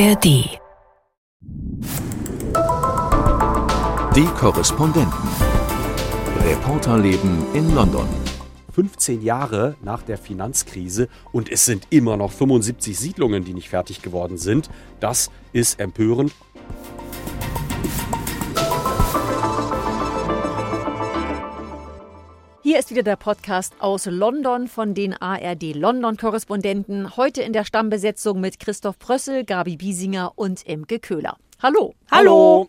ARD. Die Korrespondenten. Reporterleben in London. 15 Jahre nach der Finanzkrise und es sind immer noch 75 Siedlungen, die nicht fertig geworden sind. Das ist empörend. Hier ist wieder der Podcast aus London von den ARD London-Korrespondenten. Heute in der Stammbesetzung mit Christoph Prössel, Gabi Biesinger und Imke Köhler. Hallo. Hallo.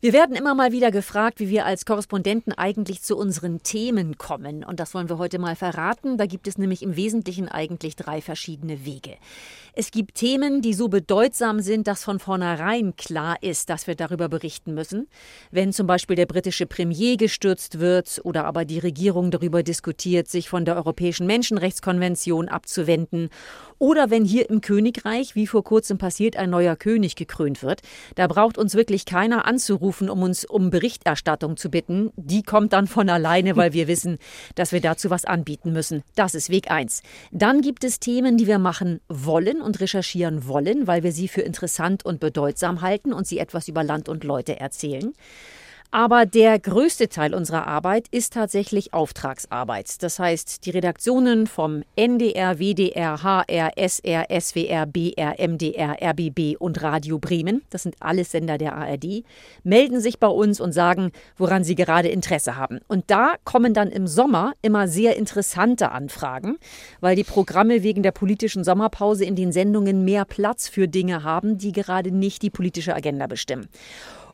Wir werden immer mal wieder gefragt, wie wir als Korrespondenten eigentlich zu unseren Themen kommen. Und das wollen wir heute mal verraten. Da gibt es nämlich im Wesentlichen eigentlich drei verschiedene Wege. Es gibt Themen, die so bedeutsam sind, dass von vornherein klar ist, dass wir darüber berichten müssen. Wenn zum Beispiel der britische Premier gestürzt wird oder aber die Regierung darüber diskutiert, sich von der Europäischen Menschenrechtskonvention abzuwenden. Oder wenn hier im Königreich, wie vor kurzem passiert, ein neuer König gekrönt wird. Da braucht uns wirklich keiner anzurufen, um uns um Berichterstattung zu bitten. Die kommt dann von alleine, weil wir wissen, dass wir dazu was anbieten müssen. Das ist Weg eins. Dann gibt es Themen, die wir machen wollen und recherchieren wollen, weil wir sie für interessant und bedeutsam halten und sie etwas über Land und Leute erzählen. Aber der größte Teil unserer Arbeit ist tatsächlich Auftragsarbeit. Das heißt, die Redaktionen vom NDR, WDR, HR, SR, SWR, BR, MDR, RBB und Radio Bremen, das sind alles Sender der ARD, melden sich bei uns und sagen, woran sie gerade Interesse haben. Und da kommen dann im Sommer immer sehr interessante Anfragen, weil die Programme wegen der politischen Sommerpause in den Sendungen mehr Platz für Dinge haben, die gerade nicht die politische Agenda bestimmen.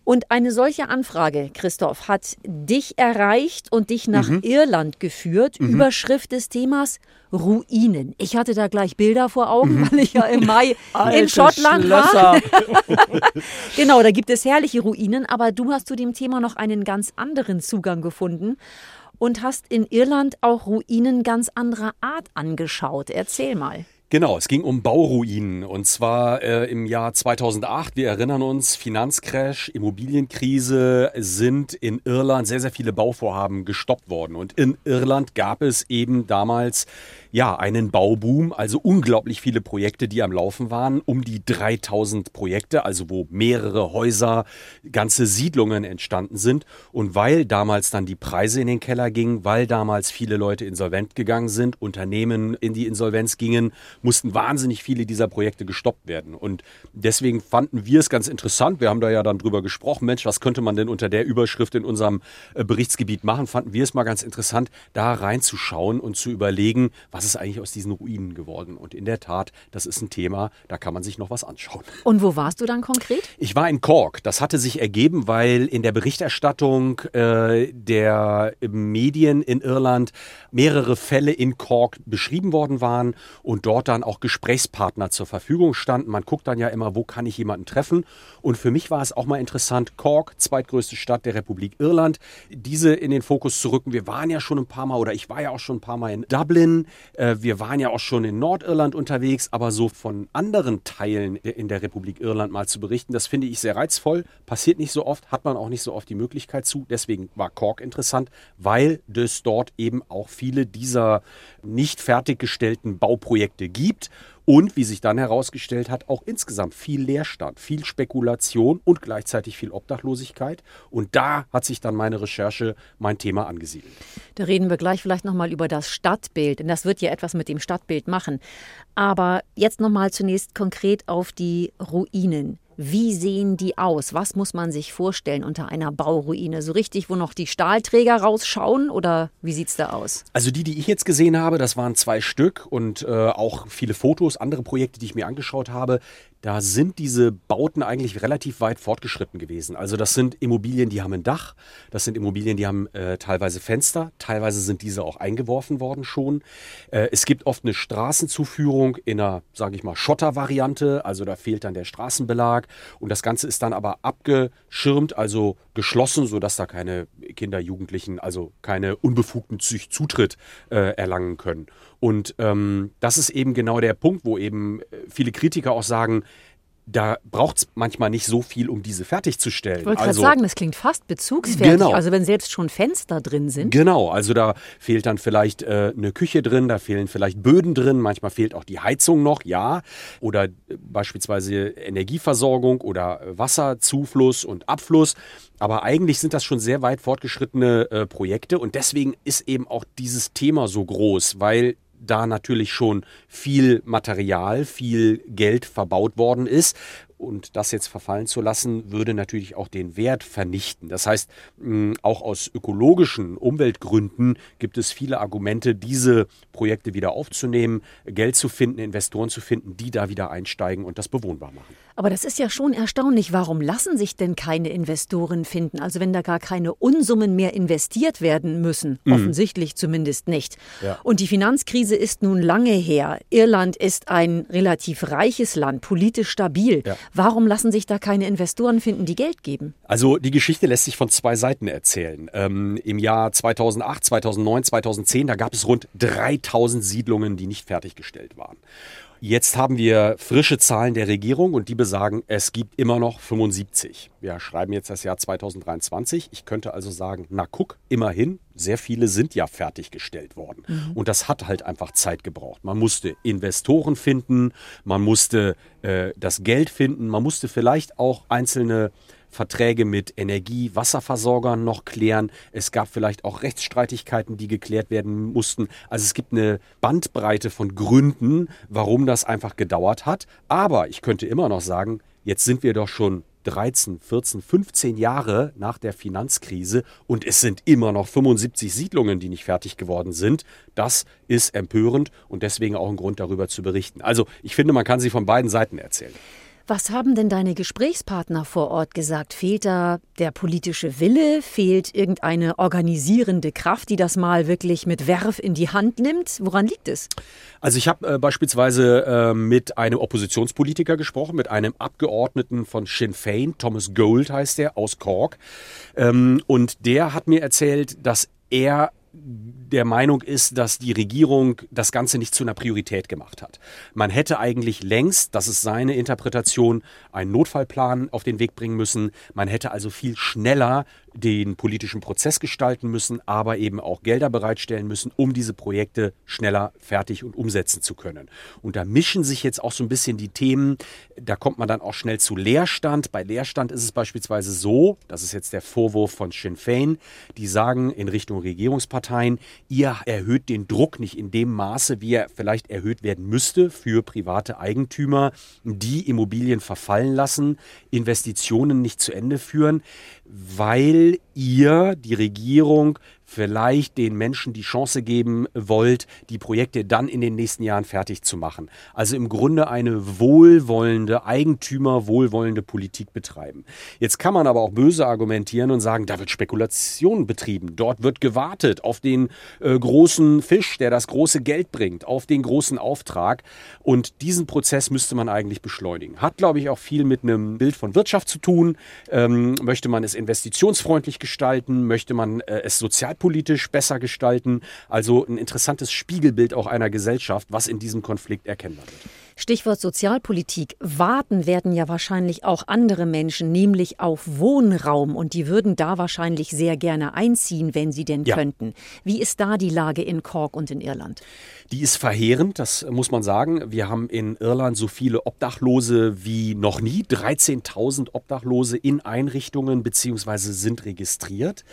Und eine solche Anfrage, Christoph, hat dich erreicht und dich nach mhm. Irland geführt. Mhm. Überschrift des Themas Ruinen. Ich hatte da gleich Bilder vor Augen, mhm. weil ich ja im Mai in Schottland war. genau, da gibt es herrliche Ruinen, aber du hast zu dem Thema noch einen ganz anderen Zugang gefunden und hast in Irland auch Ruinen ganz anderer Art angeschaut. Erzähl mal. Genau, es ging um Bauruinen und zwar äh, im Jahr 2008. Wir erinnern uns, Finanzcrash, Immobilienkrise sind in Irland sehr, sehr viele Bauvorhaben gestoppt worden. Und in Irland gab es eben damals ja, einen Bauboom, also unglaublich viele Projekte, die am Laufen waren, um die 3000 Projekte, also wo mehrere Häuser, ganze Siedlungen entstanden sind. Und weil damals dann die Preise in den Keller gingen, weil damals viele Leute insolvent gegangen sind, Unternehmen in die Insolvenz gingen, mussten wahnsinnig viele dieser Projekte gestoppt werden. Und deswegen fanden wir es ganz interessant. Wir haben da ja dann drüber gesprochen. Mensch, was könnte man denn unter der Überschrift in unserem äh, Berichtsgebiet machen? Fanden wir es mal ganz interessant, da reinzuschauen und zu überlegen, was was ist eigentlich aus diesen Ruinen geworden? Und in der Tat, das ist ein Thema, da kann man sich noch was anschauen. Und wo warst du dann konkret? Ich war in Cork. Das hatte sich ergeben, weil in der Berichterstattung äh, der Medien in Irland mehrere Fälle in Cork beschrieben worden waren und dort dann auch Gesprächspartner zur Verfügung standen. Man guckt dann ja immer, wo kann ich jemanden treffen? Und für mich war es auch mal interessant, Cork, zweitgrößte Stadt der Republik Irland, diese in den Fokus zu rücken. Wir waren ja schon ein paar Mal oder ich war ja auch schon ein paar Mal in Dublin. Äh, wir waren ja auch schon in Nordirland unterwegs, aber so von anderen Teilen in der Republik Irland mal zu berichten, das finde ich sehr reizvoll. Passiert nicht so oft, hat man auch nicht so oft die Möglichkeit zu. Deswegen war Cork interessant, weil es dort eben auch viele dieser nicht fertiggestellten Bauprojekte gibt und wie sich dann herausgestellt hat, auch insgesamt viel Leerstand, viel Spekulation und gleichzeitig viel Obdachlosigkeit. Und da hat sich dann meine Recherche, mein Thema angesiedelt. Da reden wir gleich vielleicht nochmal über das Stadtbild, denn das wird ja etwas mit dem Stadtbild machen. Aber jetzt nochmal zunächst konkret auf die Ruinen. Wie sehen die aus? Was muss man sich vorstellen unter einer Bauruine? So richtig, wo noch die Stahlträger rausschauen oder wie sieht es da aus? Also die, die ich jetzt gesehen habe, das waren zwei Stück und äh, auch viele Fotos, andere Projekte, die ich mir angeschaut habe, da sind diese Bauten eigentlich relativ weit fortgeschritten gewesen. Also das sind Immobilien, die haben ein Dach, das sind Immobilien, die haben äh, teilweise Fenster, teilweise sind diese auch eingeworfen worden schon. Äh, es gibt oft eine Straßenzuführung in einer, sage ich mal, Schottervariante, also da fehlt dann der Straßenbelag und das Ganze ist dann aber abgeschirmt, also geschlossen, sodass da keine Kinder, Jugendlichen, also keine unbefugten Zutritt äh, erlangen können. Und ähm, das ist eben genau der Punkt, wo eben äh, viele Kritiker auch sagen, da braucht es manchmal nicht so viel, um diese fertigzustellen. Ich wollte gerade also, sagen, das klingt fast bezugsfertig. Genau. Also wenn selbst schon Fenster drin sind. Genau, also da fehlt dann vielleicht äh, eine Küche drin, da fehlen vielleicht Böden drin, manchmal fehlt auch die Heizung noch, ja. Oder äh, beispielsweise Energieversorgung oder äh, Wasserzufluss und Abfluss. Aber eigentlich sind das schon sehr weit fortgeschrittene äh, Projekte und deswegen ist eben auch dieses Thema so groß, weil da natürlich schon viel Material, viel Geld verbaut worden ist. Und das jetzt verfallen zu lassen, würde natürlich auch den Wert vernichten. Das heißt, auch aus ökologischen Umweltgründen gibt es viele Argumente, diese Projekte wieder aufzunehmen, Geld zu finden, Investoren zu finden, die da wieder einsteigen und das bewohnbar machen. Aber das ist ja schon erstaunlich. Warum lassen sich denn keine Investoren finden? Also wenn da gar keine Unsummen mehr investiert werden müssen, mhm. offensichtlich zumindest nicht. Ja. Und die Finanzkrise ist nun lange her. Irland ist ein relativ reiches Land, politisch stabil. Ja. Warum lassen sich da keine Investoren finden, die Geld geben? Also die Geschichte lässt sich von zwei Seiten erzählen. Ähm, Im Jahr 2008, 2009, 2010, da gab es rund 3000 Siedlungen, die nicht fertiggestellt waren. Jetzt haben wir frische Zahlen der Regierung und die besagen, es gibt immer noch 75. Wir schreiben jetzt das Jahr 2023. Ich könnte also sagen, na guck, immerhin, sehr viele sind ja fertiggestellt worden. Mhm. Und das hat halt einfach Zeit gebraucht. Man musste Investoren finden, man musste äh, das Geld finden, man musste vielleicht auch einzelne Verträge mit Energie-, Wasserversorgern noch klären. Es gab vielleicht auch Rechtsstreitigkeiten, die geklärt werden mussten. Also es gibt eine Bandbreite von Gründen, warum das einfach gedauert hat. Aber ich könnte immer noch sagen, jetzt sind wir doch schon 13, 14, 15 Jahre nach der Finanzkrise und es sind immer noch 75 Siedlungen, die nicht fertig geworden sind. Das ist empörend und deswegen auch ein Grund darüber zu berichten. Also ich finde, man kann sie von beiden Seiten erzählen. Was haben denn deine Gesprächspartner vor Ort gesagt? Fehlt da der politische Wille? Fehlt irgendeine organisierende Kraft, die das mal wirklich mit Werf in die Hand nimmt? Woran liegt es? Also ich habe äh, beispielsweise äh, mit einem Oppositionspolitiker gesprochen, mit einem Abgeordneten von Sinn Fein, Thomas Gold heißt der, aus Cork. Ähm, und der hat mir erzählt, dass er der Meinung ist, dass die Regierung das Ganze nicht zu einer Priorität gemacht hat. Man hätte eigentlich längst, das ist seine Interpretation, einen Notfallplan auf den Weg bringen müssen. Man hätte also viel schneller den politischen Prozess gestalten müssen, aber eben auch Gelder bereitstellen müssen, um diese Projekte schneller fertig und umsetzen zu können. Und da mischen sich jetzt auch so ein bisschen die Themen, da kommt man dann auch schnell zu Leerstand. Bei Leerstand ist es beispielsweise so, das ist jetzt der Vorwurf von Sinn Fein, die sagen in Richtung Regierungsparteien, ihr erhöht den Druck nicht in dem Maße, wie er vielleicht erhöht werden müsste für private Eigentümer, die Immobilien verfallen lassen, Investitionen nicht zu Ende führen, weil ihr, die Regierung, vielleicht den Menschen die Chance geben wollt, die Projekte dann in den nächsten Jahren fertig zu machen. Also im Grunde eine wohlwollende, Eigentümer wohlwollende Politik betreiben. Jetzt kann man aber auch böse argumentieren und sagen, da wird Spekulation betrieben. Dort wird gewartet auf den äh, großen Fisch, der das große Geld bringt, auf den großen Auftrag. Und diesen Prozess müsste man eigentlich beschleunigen. Hat, glaube ich, auch viel mit einem Bild von Wirtschaft zu tun. Ähm, möchte man es investitionsfreundlich gestalten? Möchte man äh, es sozial sozialpolitisch besser gestalten. Also ein interessantes Spiegelbild auch einer Gesellschaft, was in diesem Konflikt erkennbar wird. Stichwort Sozialpolitik. Warten werden ja wahrscheinlich auch andere Menschen, nämlich auf Wohnraum. Und die würden da wahrscheinlich sehr gerne einziehen, wenn sie denn ja. könnten. Wie ist da die Lage in Cork und in Irland? Die ist verheerend, das muss man sagen. Wir haben in Irland so viele Obdachlose wie noch nie. 13.000 Obdachlose in Einrichtungen bzw. sind registriert.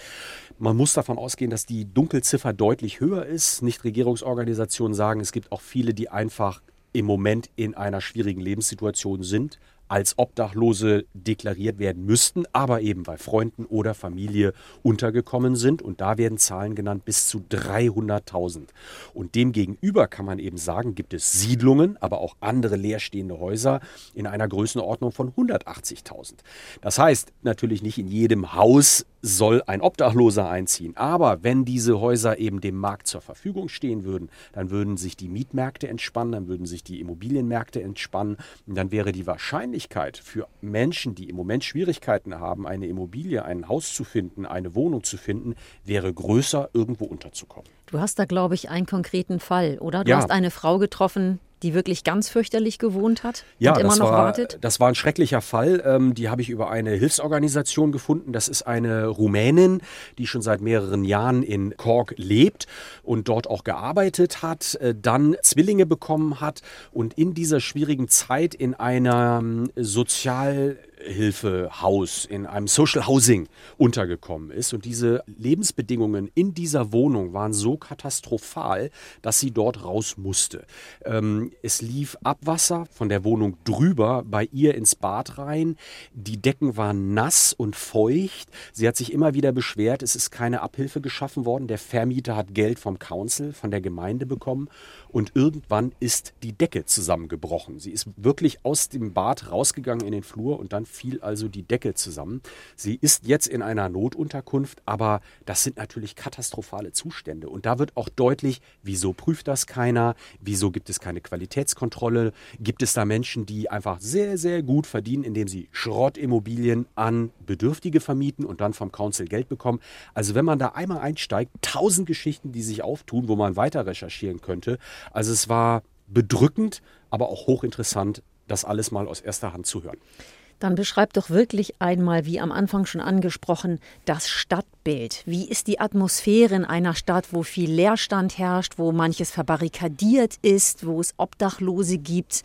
Man muss davon ausgehen, dass die Dunkelziffer deutlich höher ist. Nichtregierungsorganisationen sagen, es gibt auch viele, die einfach im Moment in einer schwierigen Lebenssituation sind als Obdachlose deklariert werden müssten, aber eben bei Freunden oder Familie untergekommen sind. Und da werden Zahlen genannt bis zu 300.000. Und demgegenüber kann man eben sagen, gibt es Siedlungen, aber auch andere leerstehende Häuser in einer Größenordnung von 180.000. Das heißt natürlich nicht in jedem Haus soll ein Obdachloser einziehen. Aber wenn diese Häuser eben dem Markt zur Verfügung stehen würden, dann würden sich die Mietmärkte entspannen, dann würden sich die Immobilienmärkte entspannen und dann wäre die Wahrscheinlichkeit für Menschen, die im Moment Schwierigkeiten haben, eine Immobilie, ein Haus zu finden, eine Wohnung zu finden, wäre größer, irgendwo unterzukommen. Du hast da, glaube ich, einen konkreten Fall, oder? Du ja. hast eine Frau getroffen, die wirklich ganz fürchterlich gewohnt hat ja, und immer noch war, wartet? Das war ein schrecklicher Fall. Ähm, die habe ich über eine Hilfsorganisation gefunden. Das ist eine Rumänin, die schon seit mehreren Jahren in Cork lebt und dort auch gearbeitet hat, äh, dann Zwillinge bekommen hat und in dieser schwierigen Zeit in einer ähm, Sozial Hilfehaus, in einem Social Housing untergekommen ist. Und diese Lebensbedingungen in dieser Wohnung waren so katastrophal, dass sie dort raus musste. Ähm, es lief Abwasser von der Wohnung drüber bei ihr ins Bad rein. Die Decken waren nass und feucht. Sie hat sich immer wieder beschwert, es ist keine Abhilfe geschaffen worden. Der Vermieter hat Geld vom Council, von der Gemeinde bekommen. Und irgendwann ist die Decke zusammengebrochen. Sie ist wirklich aus dem Bad rausgegangen in den Flur und dann fiel also die Decke zusammen. Sie ist jetzt in einer Notunterkunft, aber das sind natürlich katastrophale Zustände. Und da wird auch deutlich, wieso prüft das keiner? Wieso gibt es keine Qualitätskontrolle? Gibt es da Menschen, die einfach sehr, sehr gut verdienen, indem sie Schrottimmobilien an Bedürftige vermieten und dann vom Council Geld bekommen? Also wenn man da einmal einsteigt, tausend Geschichten, die sich auftun, wo man weiter recherchieren könnte. Also es war bedrückend, aber auch hochinteressant, das alles mal aus erster Hand zu hören. Dann beschreib doch wirklich einmal, wie am Anfang schon angesprochen, das Stadtbild. Wie ist die Atmosphäre in einer Stadt, wo viel Leerstand herrscht, wo manches verbarrikadiert ist, wo es Obdachlose gibt?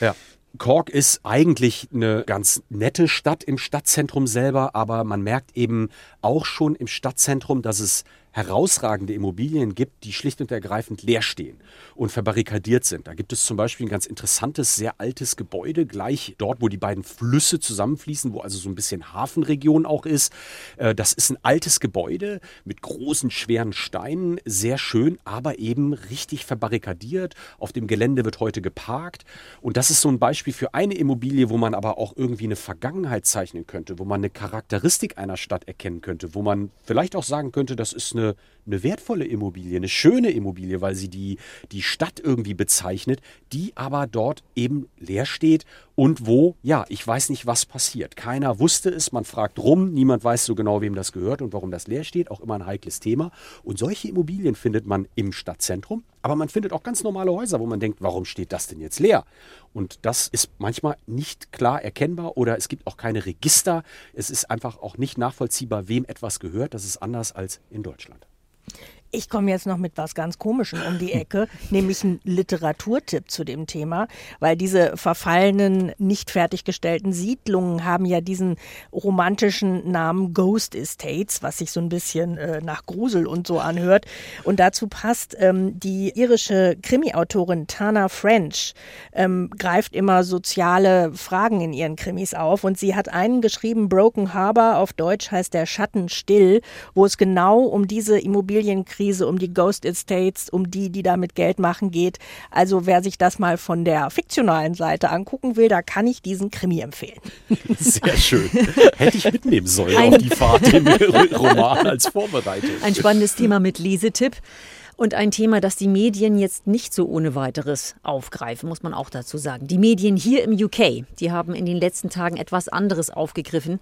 Ja. Cork ist eigentlich eine ganz nette Stadt im Stadtzentrum selber, aber man merkt eben auch schon im Stadtzentrum, dass es herausragende Immobilien gibt, die schlicht und ergreifend leer stehen und verbarrikadiert sind. Da gibt es zum Beispiel ein ganz interessantes, sehr altes Gebäude, gleich dort, wo die beiden Flüsse zusammenfließen, wo also so ein bisschen Hafenregion auch ist. Äh, das ist ein altes Gebäude mit großen, schweren Steinen, sehr schön, aber eben richtig verbarrikadiert. Auf dem Gelände wird heute geparkt. Und das ist so ein Beispiel für eine Immobilie, wo man aber auch irgendwie eine Vergangenheit zeichnen könnte, wo man eine Charakteristik einer Stadt erkennen könnte, wo man vielleicht auch sagen könnte, das ist eine Ah eine, wertvolle Immobilie, eine schöne Immobilie, weil sie die, die Stadt irgendwie bezeichnet, die aber dort eben leer steht und wo, ja, ich weiß nicht, was passiert. Keiner wusste es, man fragt rum, niemand weiß so genau, wem das gehört und warum das leer steht, auch immer ein heikles Thema. Und solche Immobilien findet man im Stadtzentrum, aber man findet auch ganz normale Häuser, wo man denkt, warum steht das denn jetzt leer? Und das ist manchmal nicht klar erkennbar oder es gibt auch keine Register. Es ist einfach auch nicht nachvollziehbar, wem etwas gehört. Das ist anders als in Deutschland. Ich komme jetzt noch mit was ganz Komischem um die Ecke, nämlich ein Literaturtipp zu dem Thema, weil diese verfallenen, nicht fertiggestellten Siedlungen haben ja diesen romantischen Namen Ghost Estates, was sich so ein bisschen äh, nach Grusel und so anhört. Und dazu passt ähm, die irische Krimi-Autorin Tana French, ähm, greift immer soziale Fragen in ihren Krimis auf und sie hat einen geschrieben, Broken Harbor, auf Deutsch heißt der Schatten still, wo es genau um diese Immobilienkrise Krise, um die Ghost Estates, um die, die damit Geld machen geht. Also wer sich das mal von der fiktionalen Seite angucken will, da kann ich diesen Krimi empfehlen. Sehr schön. Hätte ich mitnehmen sollen Ein auf die Fahrt im Roman als Vorbereitung. Ein spannendes Thema mit Lesetipp. Und ein Thema, das die Medien jetzt nicht so ohne weiteres aufgreifen, muss man auch dazu sagen. Die Medien hier im UK, die haben in den letzten Tagen etwas anderes aufgegriffen.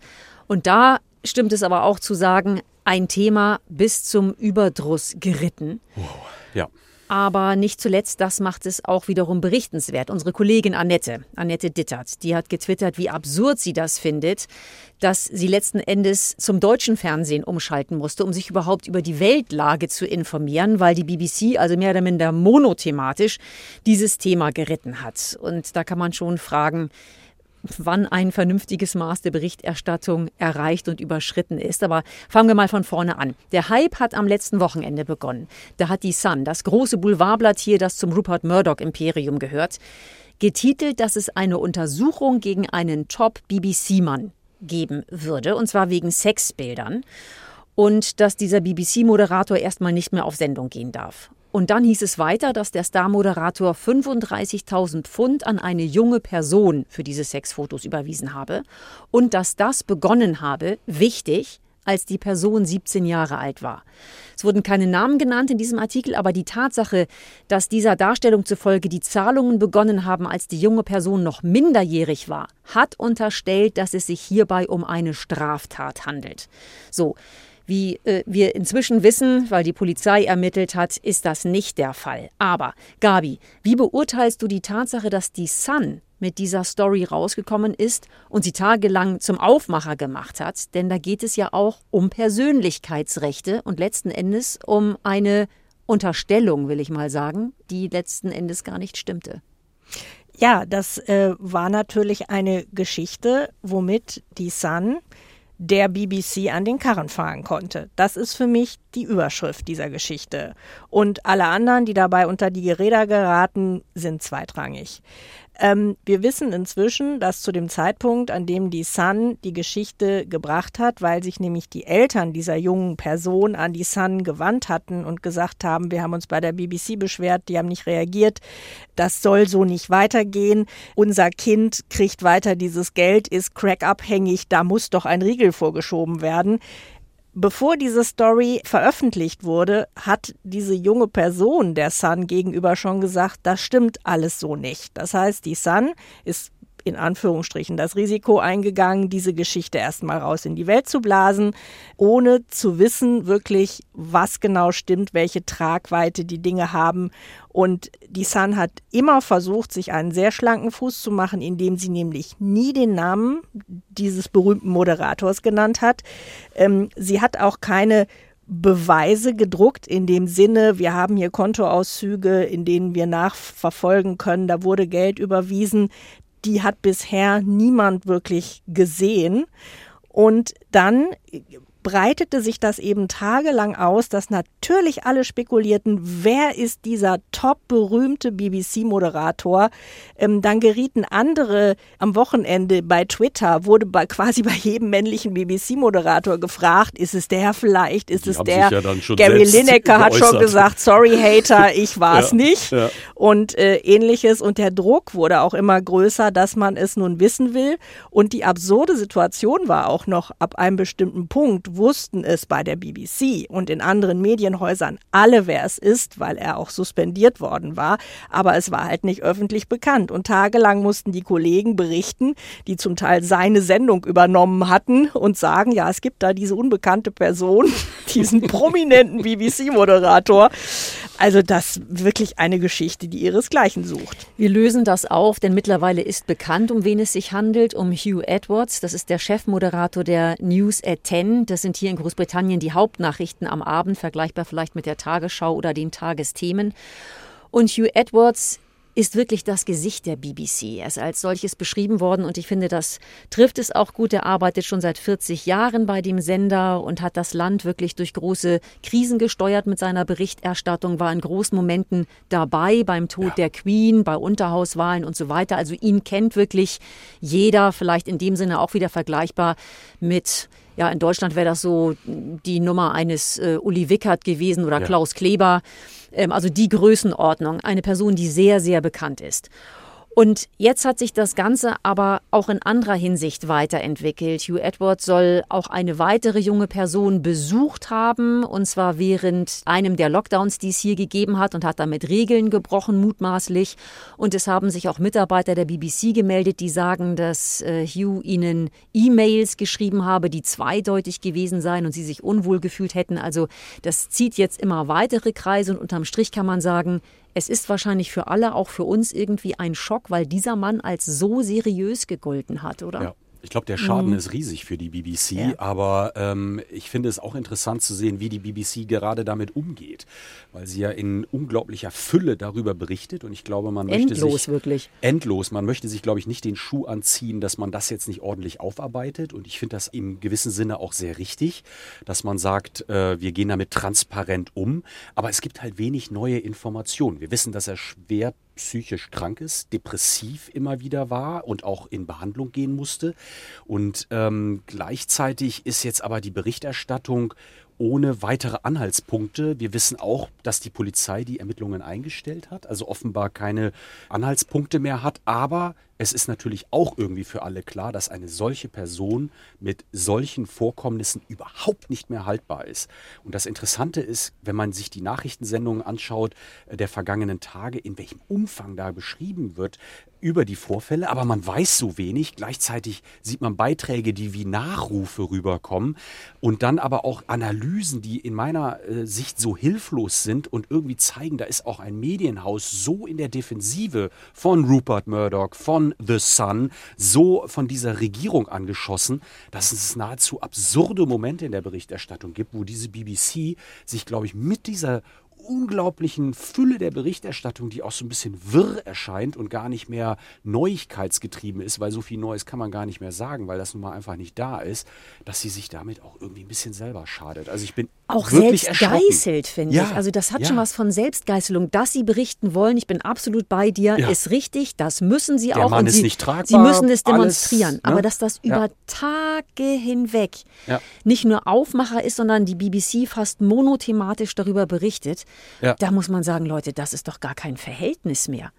Und da stimmt es aber auch zu sagen, ein Thema bis zum Überdruss geritten. Wow. Ja. Aber nicht zuletzt, das macht es auch wiederum berichtenswert. Unsere Kollegin Annette, Annette Dittert, die hat getwittert, wie absurd sie das findet, dass sie letzten Endes zum deutschen Fernsehen umschalten musste, um sich überhaupt über die Weltlage zu informieren, weil die BBC, also mehr oder minder monothematisch, dieses Thema geritten hat. Und da kann man schon fragen, wann ein vernünftiges Maß der Berichterstattung erreicht und überschritten ist. Aber fangen wir mal von vorne an. Der Hype hat am letzten Wochenende begonnen. Da hat die Sun, das große Boulevardblatt hier, das zum Rupert Murdoch Imperium gehört, getitelt, dass es eine Untersuchung gegen einen Top-BBC-Mann geben würde, und zwar wegen Sexbildern. Und dass dieser BBC-Moderator erstmal nicht mehr auf Sendung gehen darf. Und dann hieß es weiter, dass der Star-Moderator 35.000 Pfund an eine junge Person für diese Sexfotos überwiesen habe und dass das begonnen habe, wichtig, als die Person 17 Jahre alt war. Es wurden keine Namen genannt in diesem Artikel, aber die Tatsache, dass dieser Darstellung zufolge die Zahlungen begonnen haben, als die junge Person noch minderjährig war, hat unterstellt, dass es sich hierbei um eine Straftat handelt. So, Wie äh, wir inzwischen wissen, weil die Polizei ermittelt hat, ist das nicht der Fall. Aber, Gabi, wie beurteilst du die Tatsache, dass die Sun mit dieser Story rausgekommen ist und sie tagelang zum Aufmacher gemacht hat? Denn da geht es ja auch um Persönlichkeitsrechte und letzten Endes um eine Unterstellung, will ich mal sagen, die letzten Endes gar nicht stimmte. Ja, das äh, war natürlich eine Geschichte, womit die Sun der BBC an den Karren fahren konnte. Das ist für mich die Überschrift dieser Geschichte. Und alle anderen, die dabei unter die Räder geraten, sind zweitrangig. Ähm, wir wissen inzwischen, dass zu dem Zeitpunkt, an dem die Sun die Geschichte gebracht hat, weil sich nämlich die Eltern dieser jungen Person an die Sun gewandt hatten und gesagt haben, wir haben uns bei der BBC beschwert, die haben nicht reagiert, das soll so nicht weitergehen, unser Kind kriegt weiter dieses Geld, ist crackabhängig, da muss doch ein Riegel vorgeschoben werden. Bevor diese Story veröffentlicht wurde, hat diese junge Person der Sun gegenüber schon gesagt, das stimmt alles so nicht. Das heißt, die Sun ist in Anführungsstrichen das Risiko eingegangen, diese Geschichte erstmal raus in die Welt zu blasen, ohne zu wissen wirklich, was genau stimmt, welche Tragweite die Dinge haben. Und die Sun hat immer versucht, sich einen sehr schlanken Fuß zu machen, indem sie nämlich nie den Namen dieses berühmten Moderators genannt hat. Ähm, sie hat auch keine Beweise gedruckt in dem Sinne, wir haben hier Kontoauszüge, in denen wir nachverfolgen können, da wurde Geld überwiesen die hat bisher niemand wirklich gesehen. Und dann breitete sich das eben tagelang aus, dass natürlich alle spekulierten, wer ist dieser top berühmte BBC-Moderator. Ähm, dann gerieten andere am Wochenende bei Twitter, wurde bei, quasi bei jedem männlichen BBC-Moderator gefragt, ist es der vielleicht, ist Die es der? Ja Gary Lineker hat schon gesagt, sorry Hater, ich war es ja, nicht. Ja. Und äh, ähnliches. Und der Druck wurde auch immer größer, dass man es nun wissen will. Und die absurde Situation war auch noch ab einem bestimmten Punkt, wussten es bei der BBC und in anderen Medienhäusern alle, wer es ist, weil er auch suspendiert worden war. Aber es war halt nicht öffentlich bekannt. Und tagelang mussten die Kollegen berichten, die zum Teil seine Sendung übernommen hatten und sagen, ja, es gibt da diese unbekannte Person, diesen prominenten BBC-Moderator. Also das wirklich eine Geschichte, die ihresgleichen sucht. Wir lösen das auf, denn mittlerweile ist bekannt, um wen es sich handelt, um Hugh Edwards. Das ist der Chefmoderator der News at 10. Das sind hier in Großbritannien die Hauptnachrichten am Abend, vergleichbar vielleicht mit der Tagesschau oder den Tagesthemen. Und Hugh Edwards ist wirklich das Gesicht der BBC. Er ist als solches beschrieben worden und ich finde, das trifft es auch gut. Er arbeitet schon seit 40 Jahren bei dem Sender und hat das Land wirklich durch große Krisen gesteuert mit seiner Berichterstattung, war in großen Momenten dabei beim Tod ja. der Queen, bei Unterhauswahlen und so weiter. Also ihn kennt wirklich jeder, vielleicht in dem Sinne auch wieder vergleichbar mit ja, in Deutschland wäre das so die Nummer eines äh, Uli Wickert gewesen oder ja. Klaus Kleber. Ähm, also die Größenordnung. Eine Person, die sehr, sehr bekannt ist. Und jetzt hat sich das Ganze aber auch in anderer Hinsicht weiterentwickelt. Hugh Edwards soll auch eine weitere junge Person besucht haben, und zwar während einem der Lockdowns, die es hier gegeben hat, und hat damit Regeln gebrochen, mutmaßlich. Und es haben sich auch Mitarbeiter der BBC gemeldet, die sagen, dass äh, Hugh ihnen E-Mails geschrieben habe, die zweideutig gewesen seien und sie sich unwohl gefühlt hätten. Also das zieht jetzt immer weitere Kreise und unterm Strich kann man sagen, es ist wahrscheinlich für alle, auch für uns irgendwie ein Schock, weil dieser Mann als so seriös gegolten hat, oder? Ja. Ich glaube, der Schaden mhm. ist riesig für die BBC, ja. aber ähm, ich finde es auch interessant zu sehen, wie die BBC gerade damit umgeht, weil sie ja in unglaublicher Fülle darüber berichtet und ich glaube, man endlos, möchte sich wirklich endlos, man möchte sich, glaube ich, nicht den Schuh anziehen, dass man das jetzt nicht ordentlich aufarbeitet und ich finde das im gewissen Sinne auch sehr richtig, dass man sagt, äh, wir gehen damit transparent um, aber es gibt halt wenig neue Informationen. Wir wissen, dass er schwer psychisch krank ist, depressiv immer wieder war und auch in Behandlung gehen musste. Und ähm, gleichzeitig ist jetzt aber die Berichterstattung ohne weitere Anhaltspunkte. Wir wissen auch, dass die Polizei die Ermittlungen eingestellt hat, also offenbar keine Anhaltspunkte mehr hat. Aber es ist natürlich auch irgendwie für alle klar, dass eine solche Person mit solchen Vorkommnissen überhaupt nicht mehr haltbar ist. Und das Interessante ist, wenn man sich die Nachrichtensendungen anschaut äh, der vergangenen Tage, in welchem Umfang da beschrieben wird, über die Vorfälle, aber man weiß so wenig. Gleichzeitig sieht man Beiträge, die wie Nachrufe rüberkommen und dann aber auch Analysen, die in meiner äh, Sicht so hilflos sind und irgendwie zeigen, da ist auch ein Medienhaus so in der Defensive von Rupert Murdoch, von The Sun, so von dieser Regierung angeschossen, dass es nahezu absurde Momente in der Berichterstattung gibt, wo diese BBC sich, glaube ich, mit dieser unglaublichen Fülle der Berichterstattung, die auch so ein bisschen wirr erscheint und gar nicht mehr neuigkeitsgetrieben ist, weil so viel Neues kann man gar nicht mehr sagen, weil das nun mal einfach nicht da ist, dass sie sich damit auch irgendwie ein bisschen selber schadet. Also ich bin auch selbst geißelt, finde ja, ich. Also das hat ja. schon was von Selbstgeißelung. Dass sie berichten wollen, ich bin absolut bei dir, Ja. ist richtig, das müssen sie Der auch. Mann und ist sie, nicht tragbar, Sie müssen es alles, demonstrieren. ne? Aber dass das über Tage hinweg nicht nur Aufmacher ist, sondern die BBC fast monothematisch darüber berichtet, da muss man sagen, Leute, das ist doch gar kein Verhältnis mehr.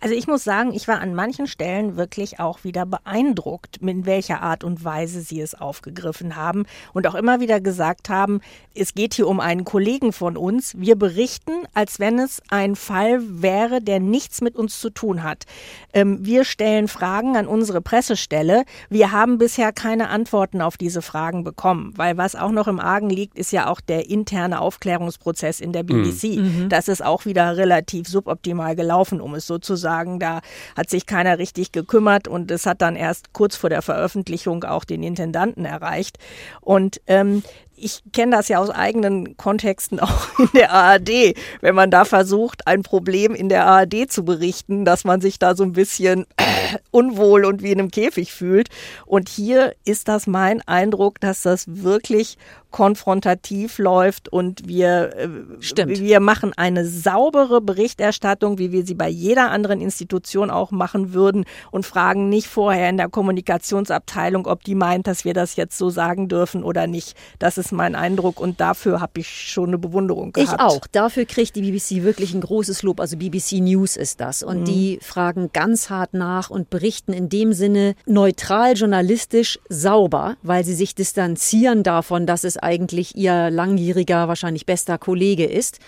Also ich muss sagen, ich war an manchen Stellen wirklich auch wieder beeindruckt, in welcher Art und Weise sie es aufgegriffen haben und auch immer wieder gesagt haben, es geht hier um einen Kollegen von uns. Wir berichten, als wenn es ein Fall wäre, der nichts mit uns zu tun hat. Ähm, wir stellen Fragen an unsere Pressestelle. Wir haben bisher keine Antworten auf diese Fragen bekommen, weil was auch noch im Argen liegt, ist ja auch der interne Aufklärungsprozess in der BBC. Das ist auch wieder relativ suboptimal gelaufen, um es so zu sagen. Da hat sich keiner richtig gekümmert und es hat dann erst kurz vor der Veröffentlichung auch den Intendanten erreicht. Und ähm, ich kenne das ja aus eigenen Kontexten auch in der ARD, wenn man da versucht, ein Problem in der ARD zu berichten, dass man sich da so ein bisschen unwohl und wie in einem Käfig fühlt. Und hier ist das mein Eindruck, dass das wirklich konfrontativ läuft und wir, äh, Stimmt. wir machen eine saubere Berichterstattung, wie wir sie bei jeder anderen Institution auch machen würden und fragen nicht vorher in der Kommunikationsabteilung, ob die meint, dass wir das jetzt so sagen dürfen oder nicht. Das ist mein Eindruck und dafür habe ich schon eine Bewunderung gehabt. Ich auch. Dafür kriegt die BBC wirklich ein großes Lob. Also BBC News ist das. Und die fragen ganz hart nach und berichten in dem Sinne neutral, journalistisch, sauber, weil sie sich distanzieren davon, dass es eigentlich ihr langjähriger, wahrscheinlich bester Kollege ist.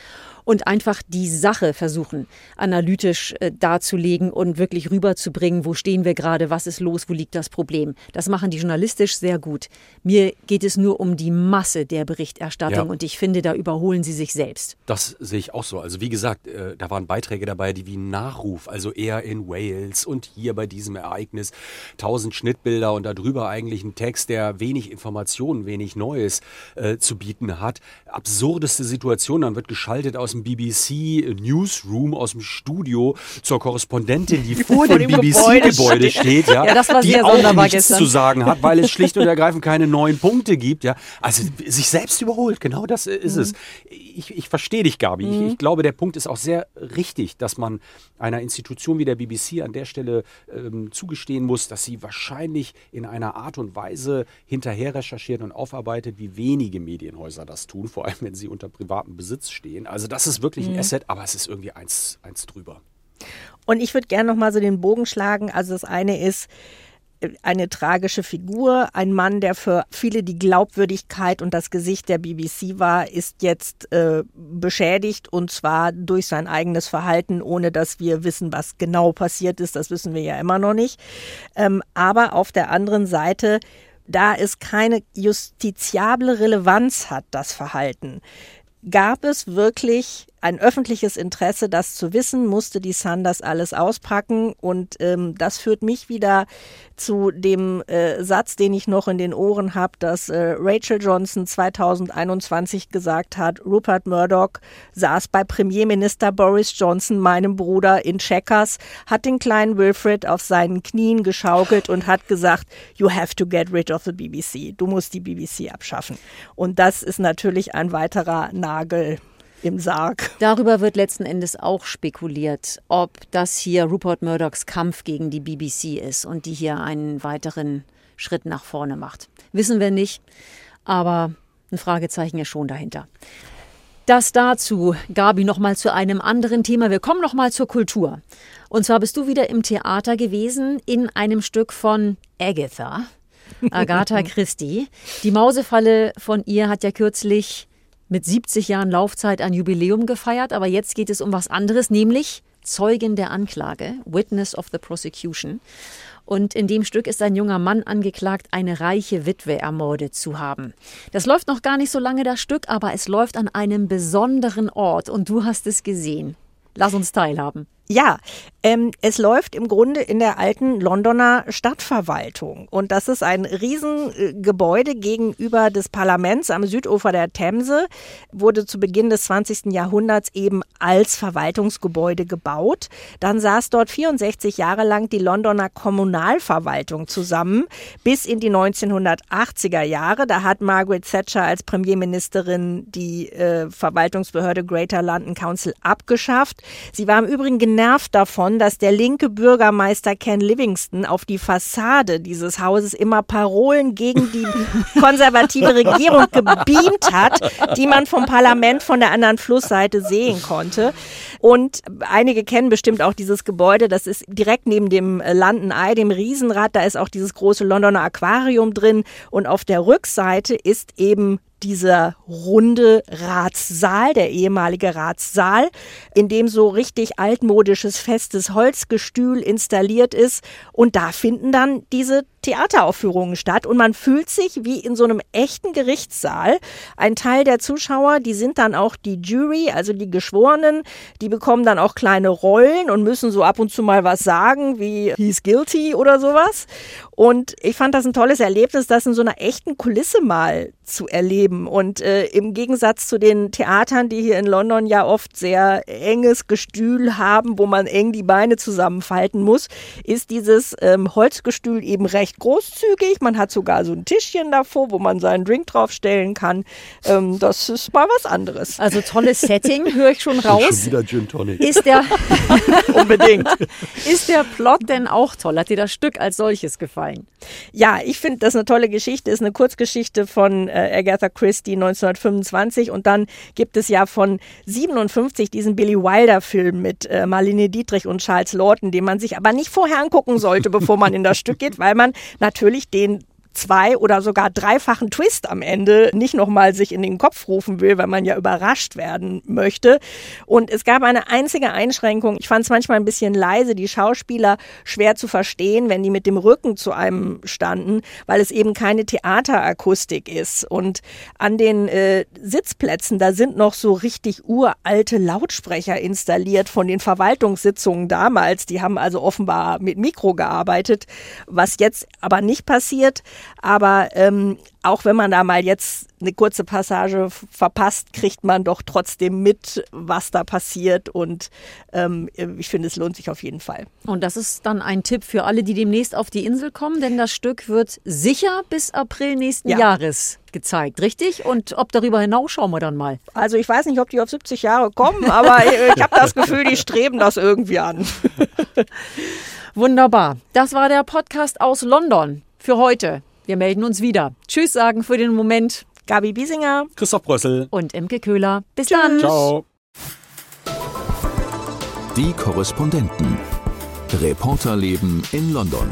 Und einfach die Sache versuchen, analytisch äh, darzulegen und wirklich rüberzubringen, wo stehen wir gerade, was ist los, wo liegt das Problem. Das machen die journalistisch sehr gut. Mir geht es nur um die Masse der Berichterstattung Ja. und ich finde, da überholen sie sich selbst. Das sehe ich auch so. Also wie gesagt, äh, da waren Beiträge dabei, die wie ein Nachruf, also eher in Wales und hier bei diesem Ereignis tausend Schnittbilder und darüber eigentlich ein Text, der wenig Informationen, wenig Neues äh, zu bieten hat. Absurdeste Situation, dann wird geschaltet aus dem BBC Newsroom, aus dem Studio zur Korrespondentin, die vor Vor dem dem Gebäude BBC-Gebäude steht, ja, Ja, das war die auch nichts gestern. zu sagen hat, weil es schlicht und ergreifend keine neuen Punkte gibt. Ja, also sich selbst überholt, genau das äh, ist es. Ich, ich verstehe dich, Gabi. Ich, ich glaube, der Punkt ist auch sehr richtig, dass man einer Institution wie der BBC an der Stelle ähm, zugestehen muss, dass sie wahrscheinlich in einer Art und Weise hinterher recherchiert und aufarbeitet, wie wenige Medienhäuser das tun, vor allem wenn sie unter privatem Besitz stehen. Also das ist wirklich ein Asset, aber es ist irgendwie eins, eins drüber. Und ich würde gerne noch mal so den Bogen schlagen. Also das eine ist äh, eine tragische Figur, ein Mann, der für viele die Glaubwürdigkeit und das Gesicht der BBC war, ist jetzt äh, beschädigt und zwar durch sein eigenes Verhalten, ohne dass wir wissen, was genau passiert ist. Das wissen wir ja immer noch nicht. Ähm, aber auf der anderen Seite, da es keine justiziable Relevanz hat, das Verhalten, gab es wirklich ein öffentliches Interesse, das zu wissen, musste die Sun das alles auspacken. Und ähm, das führt mich wieder zu dem äh, Satz, den ich noch in den Ohren habe, dass äh, Rachel Johnson 2021 gesagt hat, Rupert Murdoch saß bei Premierminister Boris Johnson, meinem Bruder, in Checkers, hat den kleinen Wilfred auf seinen Knien geschaukelt und hat gesagt, you have to get rid of the BBC. Du musst die BBC abschaffen. Und das ist natürlich ein weiterer Nagel im Sarg. Darüber wird letzten Endes auch spekuliert, ob das hier Rupert Murdochs Kampf gegen die BBC ist und die hier einen weiteren Schritt nach vorne macht. Wissen wir nicht, aber ein Fragezeichen ist schon dahinter. Das dazu, Gabi, nochmal zu einem anderen Thema. Wir kommen nochmal zur Kultur. Und zwar bist du wieder im Theater gewesen in einem Stück von Agatha, Agatha Christie. Die Mausefalle von ihr hat ja kürzlich mit 70 Jahren Laufzeit ein Jubiläum gefeiert, aber jetzt geht es um was anderes, nämlich Zeugen der Anklage, Witness of the Prosecution. Und in dem Stück ist ein junger Mann angeklagt, eine reiche Witwe ermordet zu haben. Das läuft noch gar nicht so lange, das Stück, aber es läuft an einem besonderen Ort und du hast es gesehen. Lass uns teilhaben. Ja, ähm, es läuft im Grunde in der alten Londoner Stadtverwaltung. Und das ist ein Riesengebäude gegenüber des Parlaments am Südufer der Themse, wurde zu Beginn des 20. Jahrhunderts eben als Verwaltungsgebäude gebaut. Dann saß dort 64 Jahre lang die Londoner Kommunalverwaltung zusammen, bis in die 1980er Jahre. Da hat Margaret Thatcher als Premierministerin die äh, Verwaltungsbehörde Greater London Council abgeschafft. Sie war im Übrigen genervt davon, dass der linke Bürgermeister Ken Livingston auf die Fassade dieses Hauses immer Parolen gegen die konservative Regierung gebeamt hat, die man vom Parlament von der anderen Flussseite sehen konnte. Und einige kennen bestimmt auch dieses Gebäude, das ist direkt neben dem London Eye, dem Riesenrad, da ist auch dieses große Londoner Aquarium drin und auf der Rückseite ist eben dieser runde Ratssaal, der ehemalige Ratssaal, in dem so richtig altmodisches festes Holzgestühl installiert ist. Und da finden dann diese Theateraufführungen statt und man fühlt sich wie in so einem echten Gerichtssaal. Ein Teil der Zuschauer, die sind dann auch die Jury, also die Geschworenen, die bekommen dann auch kleine Rollen und müssen so ab und zu mal was sagen, wie he's guilty oder sowas. Und ich fand das ein tolles Erlebnis, das in so einer echten Kulisse mal zu erleben. Und äh, im Gegensatz zu den Theatern, die hier in London ja oft sehr enges Gestühl haben, wo man eng die Beine zusammenfalten muss, ist dieses ähm, Holzgestühl eben recht großzügig. Man hat sogar so ein Tischchen davor, wo man seinen Drink draufstellen kann. Ähm, das ist mal was anderes. Also tolles Setting, höre ich schon raus. Schon wieder Gin Tonic. Ist der, Unbedingt. ist der Plot denn auch toll? Hat dir das Stück als solches gefallen? Ja, ich finde das eine tolle Geschichte. Ist eine Kurzgeschichte von äh, Agatha Christie 1925 und dann gibt es ja von 57 diesen Billy Wilder-Film mit äh, Marlene Dietrich und Charles Lawton, den man sich aber nicht vorher angucken sollte, bevor man in das Stück geht, weil man natürlich den zwei oder sogar dreifachen Twist am Ende nicht nochmal sich in den Kopf rufen will, weil man ja überrascht werden möchte. Und es gab eine einzige Einschränkung. Ich fand es manchmal ein bisschen leise, die Schauspieler schwer zu verstehen, wenn die mit dem Rücken zu einem standen, weil es eben keine Theaterakustik ist. Und an den äh, Sitzplätzen, da sind noch so richtig uralte Lautsprecher installiert von den Verwaltungssitzungen damals. Die haben also offenbar mit Mikro gearbeitet, was jetzt aber nicht passiert. Aber ähm, auch wenn man da mal jetzt eine kurze Passage verpasst, kriegt man doch trotzdem mit, was da passiert. Und ähm, ich finde, es lohnt sich auf jeden Fall. Und das ist dann ein Tipp für alle, die demnächst auf die Insel kommen, denn das Stück wird sicher bis April nächsten Ja. Jahres gezeigt, richtig? Und ob darüber hinaus schauen wir dann mal. Also ich weiß nicht, ob die auf 70 Jahre kommen, aber äh, ich habe das Gefühl, die streben das irgendwie an. Wunderbar. Das war der Podcast aus London für heute. Wir melden uns wieder. Tschüss sagen für den Moment Gabi Biesinger. Christoph Brössel. und Imke Köhler. Bis dann. Ciao. Die Korrespondenten. Reporterleben in London.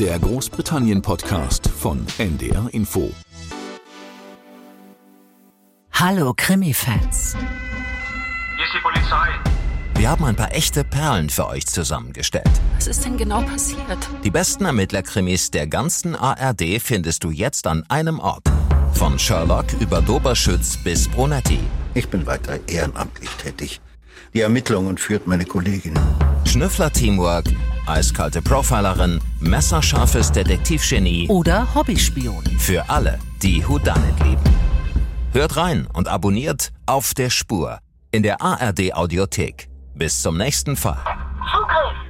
Der Großbritannien-Podcast von NDR Info. Hallo Krimi-Fans. Wir haben ein paar echte Perlen für euch zusammengestellt. Was ist denn genau passiert? Die besten Ermittlerkrimis der ganzen ARD findest du jetzt an einem Ort. Von Sherlock über Doberschütz bis Brunetti. Ich bin weiter ehrenamtlich tätig. Die Ermittlungen führt meine Kollegin. Schnüffler-Teamwork, eiskalte Profilerin, messerscharfes Detektivgenie. Oder Hobbyspion. Für alle, die Whodunit lieben. Hört rein und abonniert auf der Spur in der ARD Audiothek. Bis zum nächsten Fall. Zugriff!